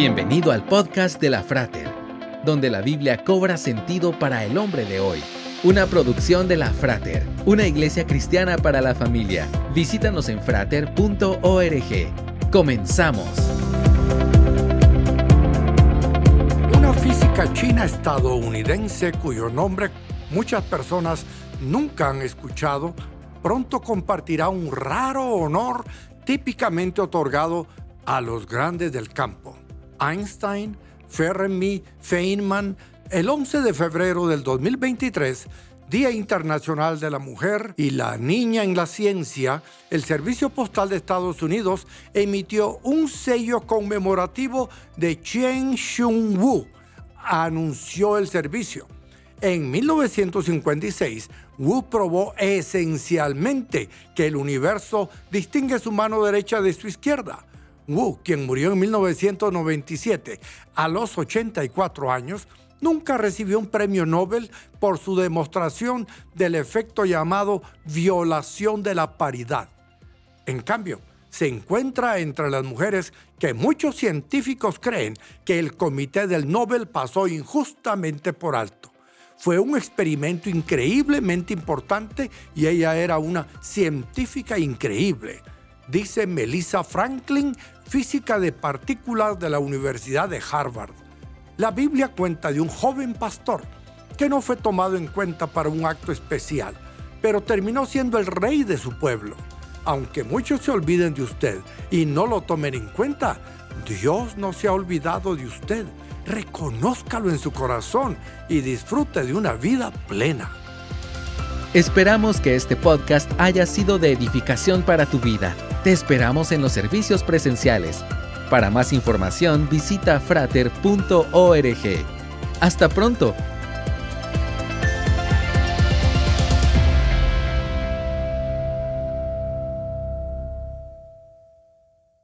Bienvenido al podcast de la Frater, donde la Biblia cobra sentido para el hombre de hoy. Una producción de la Frater, una iglesia cristiana para la familia. Visítanos en frater.org. Comenzamos. Una física china estadounidense cuyo nombre muchas personas nunca han escuchado, pronto compartirá un raro honor típicamente otorgado a los grandes del campo. Einstein, Fermi, Feynman, el 11 de febrero del 2023, Día Internacional de la Mujer y la Niña en la Ciencia, el Servicio Postal de Estados Unidos emitió un sello conmemorativo de Chen Xiong-Wu, anunció el servicio. En 1956, Wu probó esencialmente que el universo distingue su mano derecha de su izquierda. Wu, quien murió en 1997 a los 84 años, nunca recibió un premio Nobel por su demostración del efecto llamado violación de la paridad. En cambio, se encuentra entre las mujeres que muchos científicos creen que el comité del Nobel pasó injustamente por alto. Fue un experimento increíblemente importante y ella era una científica increíble, dice Melissa Franklin, física de partículas de la Universidad de Harvard. La Biblia cuenta de un joven pastor que no fue tomado en cuenta para un acto especial, pero terminó siendo el rey de su pueblo. Aunque muchos se olviden de usted y no lo tomen en cuenta, Dios no se ha olvidado de usted. Reconózcalo en su corazón y disfrute de una vida plena. Esperamos que este podcast haya sido de edificación para tu vida. Te esperamos en los servicios presenciales. Para más información visita frater.org. Hasta pronto